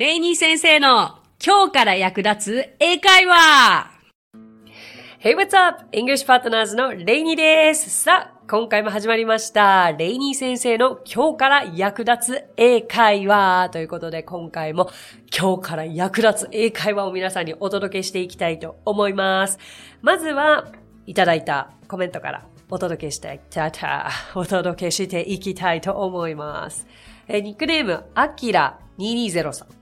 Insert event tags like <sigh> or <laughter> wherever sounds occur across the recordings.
レイニー先生の今日から役立つ英会話 Hey, what's up? English Partners のレイニーです。さあ、今回も始まりました。レイニー先生の今日から役立つ英会話ということで、今回も今日から役立つ英会話を皆さんにお届けしていきたいと思います。まずは、いただいたコメントからお届けしていたた、お届けしていきたいと思います。えニックネーム、アキラ220さん。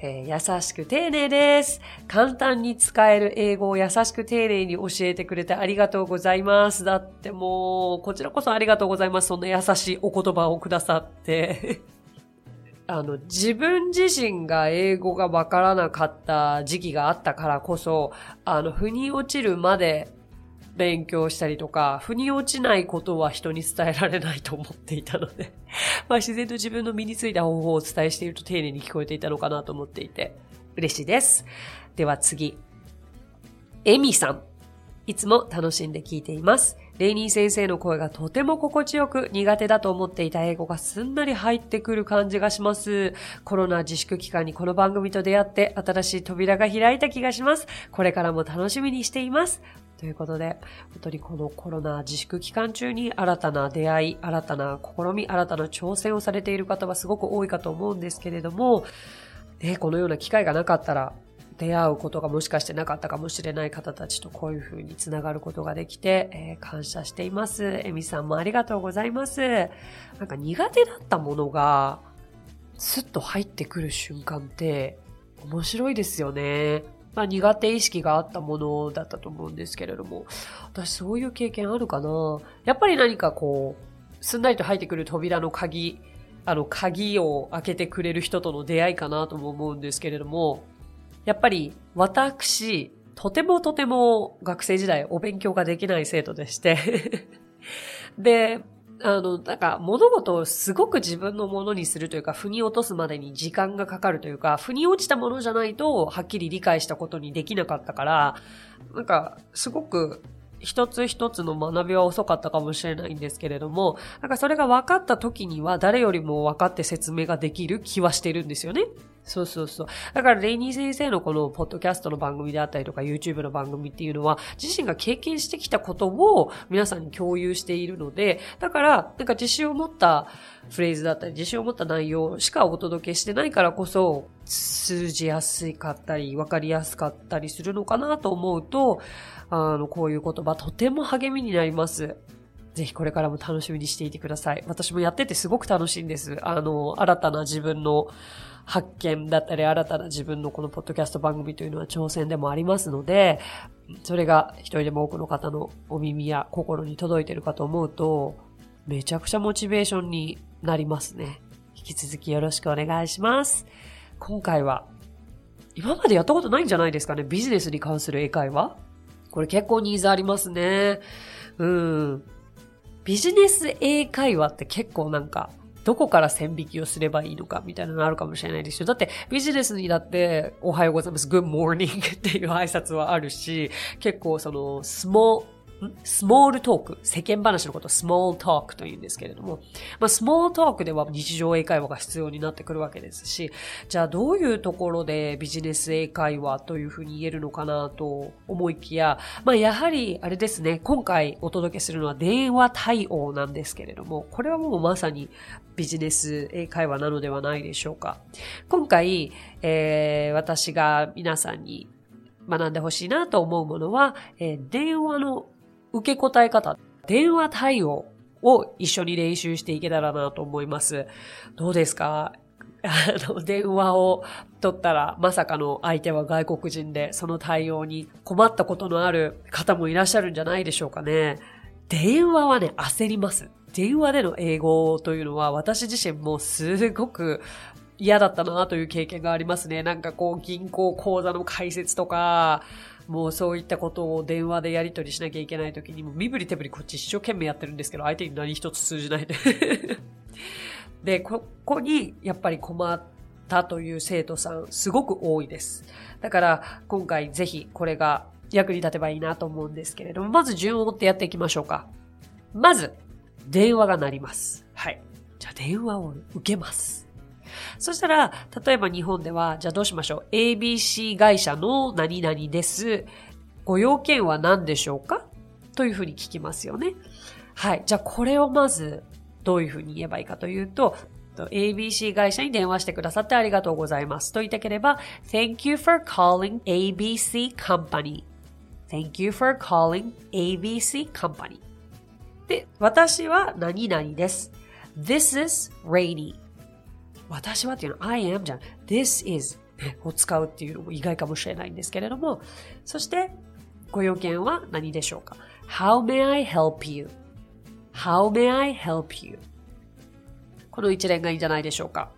えー、優しく丁寧です。簡単に使える英語を優しく丁寧に教えてくれてありがとうございます。だってもう、こちらこそありがとうございます。そんな優しいお言葉をくださって。<laughs> あの、自分自身が英語がわからなかった時期があったからこそ、あの、腑に落ちるまで勉強したりとか、腑に落ちないことは人に伝えられないと思っていたので <laughs> まあ自然と自分の身についた方法をお伝えしていると丁寧に聞こえていたのかなと思っていて、嬉しいです。では次。エミさん。いつも楽しんで聞いています。レイニー先生の声がとても心地よく苦手だと思っていた英語がすんなり入ってくる感じがします。コロナ自粛期間にこの番組と出会って新しい扉が開いた気がします。これからも楽しみにしています。ということで、本当にこのコロナ自粛期間中に新たな出会い、新たな試み、新たな挑戦をされている方はすごく多いかと思うんですけれども、ね、このような機会がなかったら、出会うことがもしかしてなかったかもしれない方たちとこういうふうにつながることができて、えー、感謝しています。エミさんもありがとうございます。なんか苦手だったものが、スッと入ってくる瞬間って面白いですよね。まあ、苦手意識があったものだったと思うんですけれども、私そういう経験あるかな？やっぱり何かこう、すんなりと入ってくる扉の鍵、あの、鍵を開けてくれる人との出会いかなとも思うんですけれども、やっぱり私、とてもとても学生時代お勉強ができない生徒でして <laughs> で、あの、なんか物事をすごく自分のものにするというか、腑に落とすまでに時間がかかるというか、腑に落ちたものじゃないと、はっきり理解したことにできなかったから、なんか、すごく一つ一つの学びは遅かったかもしれないんですけれども、なんかそれが分かった時には誰よりも分かって説明ができる気はしてるんですよね。そうそうそう。だから、レイニー先生のこの、ポッドキャストの番組であったりとか、YouTube の番組っていうのは、自身が経験してきたことを皆さんに共有しているので、だから、なんか自信を持ったフレーズだったり、自信を持った内容しかお届けしてないからこそ、通じやすかったり、わかりやすかったりするのかなと思うと、あの、こういう言葉、とても励みになります。ぜひこれからも楽しみにしていてください。私もやっててすごく楽しいんです。あの、新たな自分の発見だったり、新たな自分のこのポッドキャスト番組というのは挑戦でもありますので、それが一人でも多くの方のお耳や心に届いているかと思うと、めちゃくちゃモチベーションになりますね。引き続きよろしくお願いします。今回は、今までやったことないんじゃないですかね。ビジネスに関する英会話これ結構ニーズありますね。うん。ビジネス英会話って結構なんか、どこから線引きをすればいいのかみたいなのあるかもしれないですよ。だってビジネスにだっておはようございます、good morning っていう挨拶はあるし、結構その small スモールトーク、世間話のことをスモールトークと言うんですけれども、まあ、スモールトークでは日常英会話が必要になってくるわけですし、じゃあどういうところでビジネス英会話というふうに言えるのかなと思いきや、まあ、やはりあれですね、今回お届けするのは電話対応なんですけれども、これはもうまさにビジネス英会話なのではないでしょうか。今回、えー、私が皆さんに学んでほしいなと思うものは、えー、電話の受け答え方、電話対応を一緒に練習していけたらなと思います。どうですか？あの、電話を取ったら、まさかの相手は外国人で、その対応に困ったことのある方もいらっしゃるんじゃないでしょうかね。電話はね、焦ります。電話での英語というのは、私自身もすごく嫌だったなという経験がありますね。なんかこう、銀行口座の開設とか、もうそういったことを電話でやり取りしなきゃいけない時にも身振り手振りこっち一生懸命やってるんですけど、相手に何一つ通じない <laughs> でで、ここにやっぱり困ったという生徒さんすごく多いです。だから今回ぜひこれが役に立てばいいなと思うんですけれども、まず順を追ってやっていきましょうか。まず、電話が鳴ります。はい。じゃあ電話を受けます。そしたら、例えば日本では、じゃあどうしましょう？ABC 会社の何々です。ご用件は何でしょうか？というふうに聞きますよね。はい。じゃあこれをまず、どういうふうに言えばいいかというと、ABC 会社に電話してくださってありがとうございます。と言いたければ、Thank you for calling ABC Company.Thank you for calling ABC Company. で、私は何々です。This is rainy. 私はっていうのは I am じゃん。This is を使うっていうのも意外かもしれないんですけれども、そしてご用件は何でしょうか ?How may I help you?How may I help you? この一連がいいんじゃないでしょうか。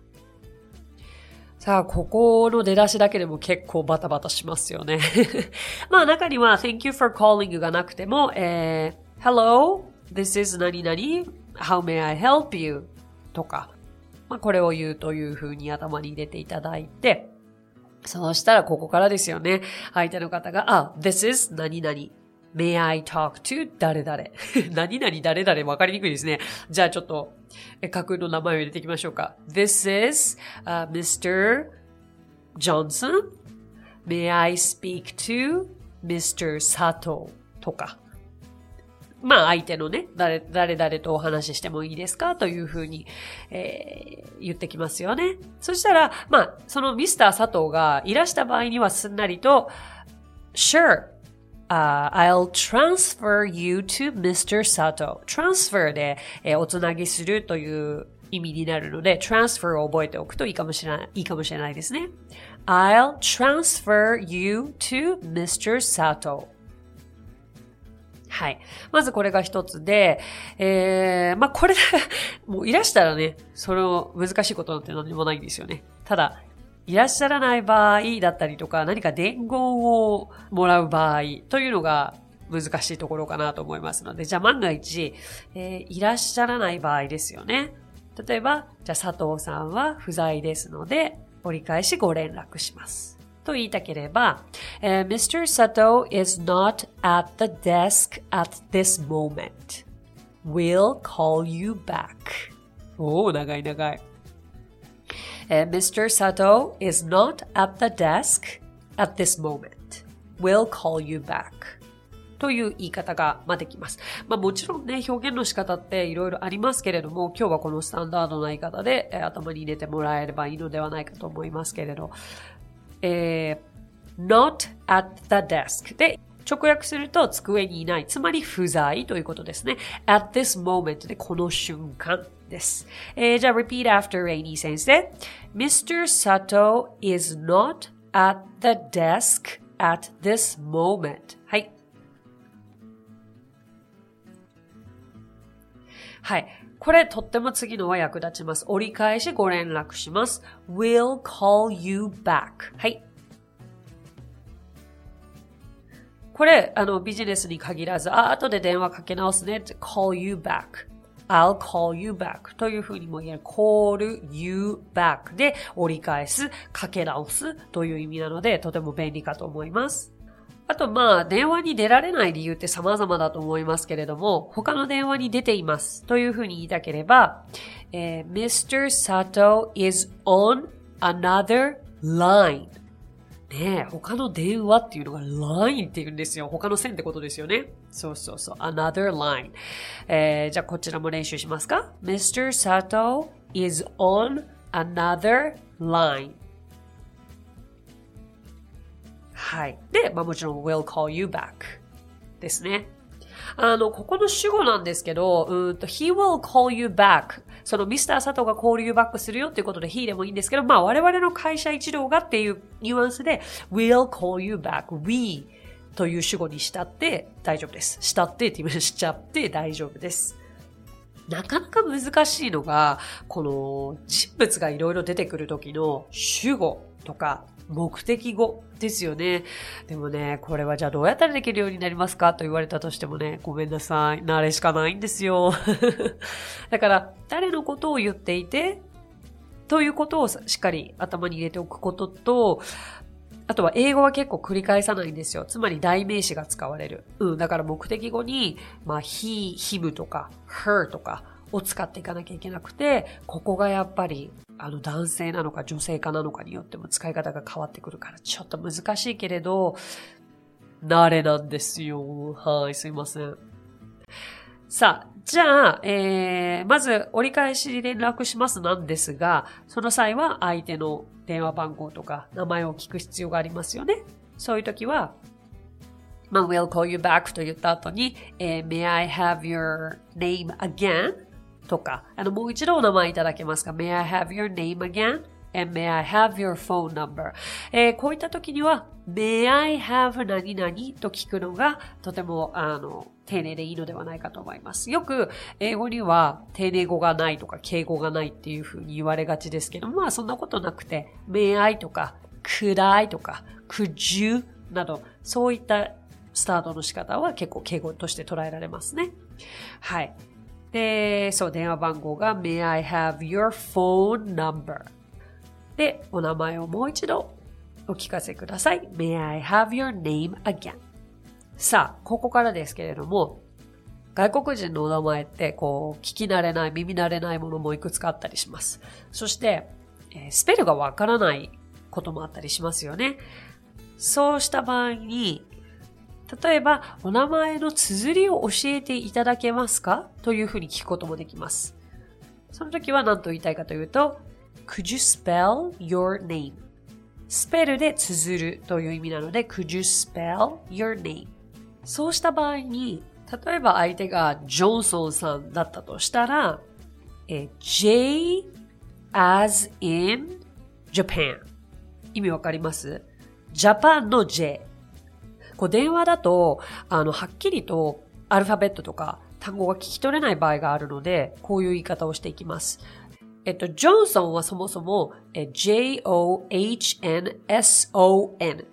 さあ、ここの出だしだけでも結構バタバタしますよね。<laughs> まあ中には Thank you for calling がなくても、えー、Hello, this is 何々 How may I help you? とか、まあこれを言うという風に頭に入れていただいて、そうしたらここからですよね。相手の方が、あ、this is 何々。May I talk to 誰々 <laughs> 何々誰々わかりにくいですね。じゃあちょっと、架空の名前を入れていきましょうか。This is、uh, Mr. Johnson. May I speak to Mr. Sato とか。まあ相手のね、誰、誰々とお話ししてもいいですかというふうに、えー、言ってきますよね。そしたら、まあ、そのミスター佐藤がいらした場合にはすんなりと、Sure, Uh, I'll transfer you to Mr. Sato. transfer で、えー、おつなぎするという意味になるので、transfer を覚えておくといいかもしれない、いいかもしれないですね。I'll transfer you to Mr. Sato. はい。まずこれが一つで、えー、まあ、これ <laughs> もういらしたらね、その難しいことなんて何もないんですよね。ただ、いらっしゃらない場合だったりとか、何か伝言をもらう場合というのが難しいところかなと思いますので、じゃあ万が一、えー、いらっしゃらない場合ですよね。例えば、じゃあ佐藤さんは不在ですので、折り返しご連絡します。と言いたければ、uh, Mr. Sato is not at the desk at this moment. We'll call you back. おお、長い長い。Uh, Mr. Sato is not at the desk at this moment. We'll call you back. という言い方が、まできます。まあもちろんね、表現の仕方っていろいろありますけれども、今日はこのスタンダードな言い方で、えー、頭に入れてもらえればいいのではないかと思いますけれど、えー、not at the desk で直訳すると机にいない。つまり不在ということですね。at this moment でこの瞬間です。えー、じゃあ repeat after Rainy 先生。Mr. Sato is not at the desk at this moment. はい。はい。これとっても次のは役立ちます。折り返しご連絡します。will call you back. はい。これ、あの、ビジネスに限らず、あ、後で電話かけ直すね。call you back. I'll call you back というふうにも言える call you back で折り返す、かけ直すという意味なので、とても便利かと思います。あと、まあ、電話に出られない理由って様々だと思いますけれども、他の電話に出ていますというふうに言いたければ、えー、Mr. Sato is on another line. ねえ、他の電話っていうのが line って言うんですよ。他の線ってことですよね。そうそうそう。another line。えー、じゃあこちらも練習しますか ?Mr. Sato is on another line. はい。で、まあもちろん will call you back ですね。あの、ここの主語なんですけど、うんと、he will call you back そのミスター佐藤がコール you back するよっていうことで he でもいいんですけど、まあ我々の会社一同がっていうニュアンスで will call you back, we という主語にしたって大丈夫です。したってって言いましちゃって大丈夫です。なかなか難しいのが、この人物がいろいろ出てくる時の主語とか目的語ですよね。でもね、これはじゃあどうやったらできるようになりますかと言われたとしてもね、ごめんなさい。慣れしかないんですよ。<laughs> だから、誰のことを言っていて、ということをしっかり頭に入れておくことと、あとは英語は結構繰り返さないんですよ。つまり代名詞が使われる。うん。だから目的語に、まあ、he, him とか her とかを使っていかなきゃいけなくて、ここがやっぱりあの男性なのか女性かなのかによっても使い方が変わってくるからちょっと難しいけれど、慣れなんですよ。はい、すいません。さあ、じゃあ、えー、まず折り返し連絡しますなんですが、その際は相手の電話番号とか名前を聞く必要がありますよね。そういう時は、まあ、we'll call you back と言った後に、えー、may I have your name again? とか、あの、もう一度お名前いただけますか ?may I have your name again? and may I have your phone number? えー、こういった時には、may I have 何々？と聞くのがとても、あの、丁寧でいいのではないかと思います。よく、英語には丁寧語がないとか敬語がないっていうふうに言われがちですけど、まあそんなことなくて、may I とか、could I とか、could you など、そういったスタートの仕方は結構敬語として捉えられますね。はい。で、そう、電話番号が May I have your phone number? で、お名前をもう一度お聞かせください。May I have your name again? さあ、ここからですけれども、外国人のお名前ってこう、聞き慣れない、耳慣れないものもいくつかあったりします。そして、えー、スペルがわからないこともあったりしますよね。そうした場合に、例えば、お名前の綴りを教えていただけますか？というふうに聞くこともできます。その時は何と言いたいかというと、Could you spell your name? スペルで綴るという意味なので、Could you spell your name? そうした場合に、例えば相手がジョンソンさんだったとしたら、え J as in Japan 意味わかります？ジャパンの J こう電話だと、あの、はっきりとアルファベットとか単語が聞き取れない場合があるので、こういう言い方をしていきます。えっと、ジョンソンはそもそも、J-O-H-N-S-O-N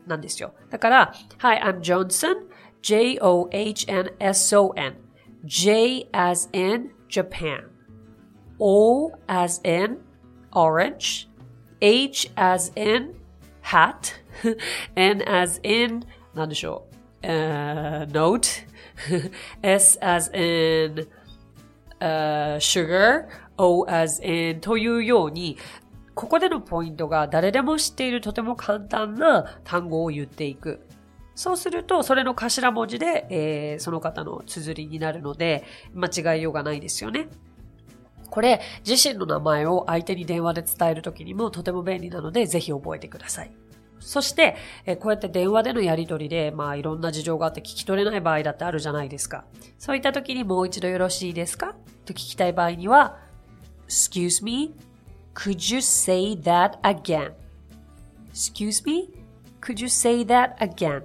なんですよ。だから、Hi, I'm Johnson. J-O-H-N-S-O-N. J as in Japan. O as in orange. H as in hat. <laughs> N as in なんでしょう？Uh, note. <laughs> S as in、uh, sugar. O as in というように、ここでのポイントが誰でも知っているとても簡単な単語を言っていく。そうすると、それの頭文字で、えー、その方の綴りになるので、間違いようがないですよね。これ、自身の名前を相手に電話で伝えるときにもとても便利なので、ぜひ覚えてください。そして、えこうやって電話でのやりとりで、まあいろんな事情があって聞き取れない場合だってあるじゃないですか。そういった時にもう一度よろしいですか？と聞きたい場合には、Excuse me, could you say that again? Excuse me, could you say that again?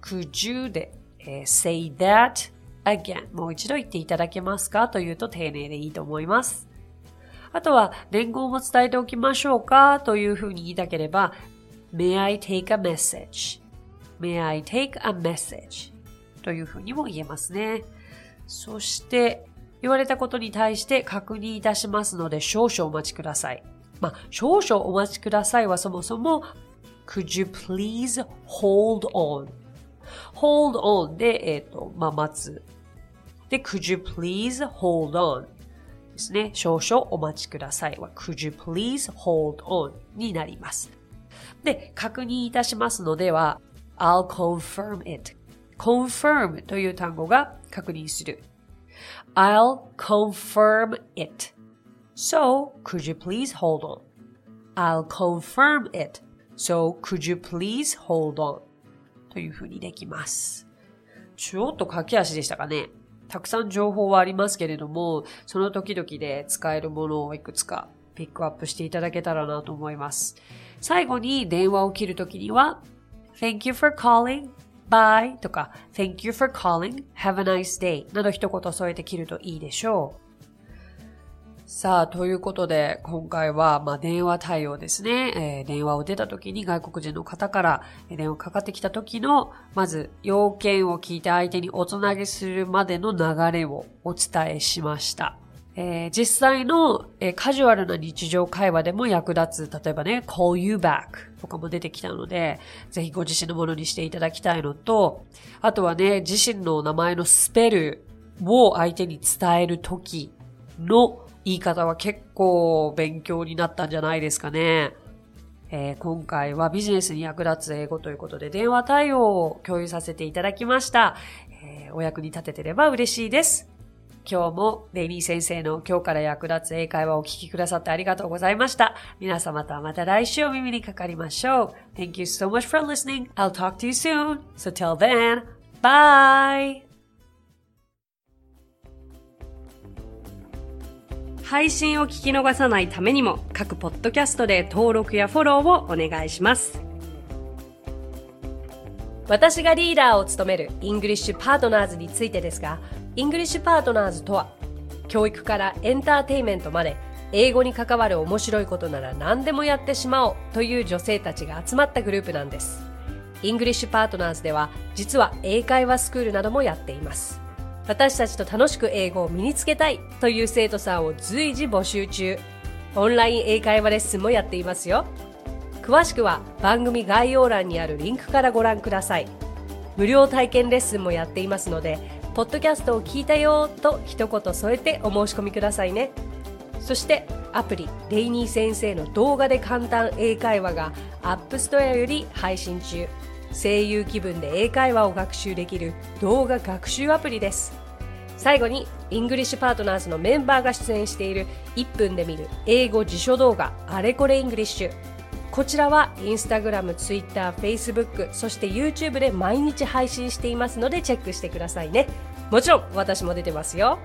Could you で、え、say that again? もう一度言っていただけますか？というと丁寧でいいと思います。あとは、伝言も伝えておきましょうか？というふうに言いたければ、May I take a message?May I take a message? というふうにも言えますね。そして、言われたことに対して確認いたしますので少々お待ちください。まあ、少々お待ちくださいはそもそも Could you please hold on? hold on で、えっ、ー、と、まあ、待つ。で、could you please hold on? ですね。少々お待ちくださいは could you please hold on になります。で、確認いたしますのでは、I'll confirm it. confirm という単語が確認する。I'll confirm it. So, could you please hold on? I'll confirm it. So, could you please hold on? というふうにできます。ちょっと駆け足でしたかね。たくさん情報はありますけれども、その時々で使えるものをいくつかピックアップしていただけたらなと思います。最後に電話を切るときには、Thank you for calling. Bye とか Thank you for calling. Have a nice day など一言添えて切るといいでしょう。さあ、ということで、今回は、まあ、電話対応ですね。えー、電話を出た時に外国人の方から電話かかってきた時の、まず、要件を聞いて相手におつなげするまでの流れをお伝えしました。えー、実際の、えー、カジュアルな日常会話でも役立つ、例えばね、call you back とかも出てきたので、ぜひご自身のものにしていただきたいのと、あとはね、自身の名前のスペルを相手に伝えるときの言い方は結構勉強になったんじゃないですかね。えー、今回はビジネスに役立つ英語ということで電話対応を共有させていただきました。えー、お役に立ててれば嬉しいです。今日もレイニー先生の今日から役立つ英会話をお聞きくださってありがとうございました。皆様とはまた来週お耳にかかりましょう。Thank you so much for listening. I'll talk to you soon. So till then, bye! 配信を聞き逃さないためにも各ポッドキャストで登録やフォローをお願いします。私がリーダーを務めるイングリッシュパートナーズについてですが、イングリッシュパートナーズとは、教育からエンターテイメントまで、英語に関わる面白いことなら何でもやってしまおうという女性たちが集まったグループなんです。イングリッシュパートナーズでは、実は英会話スクールなどもやっています。私たちと楽しく英語を身につけたいという生徒さんを随時募集中。オンライン英会話レッスンもやっていますよ。詳しくは番組概要欄にあるリンクからご覧ください。無料体験レッスンもやっていますので、ポッドキャストを聞いたよと一言添えてお申し込みくださいね。そしてアプリレイニー先生の動画で簡単英会話が App Store より配信中。声優気分で英会話を学習できる動画学習アプリです最後にイングリッシュパートナーズのメンバーが出演している1分で見る英語辞書動画あれこれイングリッシュこちらはインスタグラム、ツイッター、フェイスブック、そして YouTube で毎日配信していますのでチェックしてくださいね。もちろん私も出てますよ。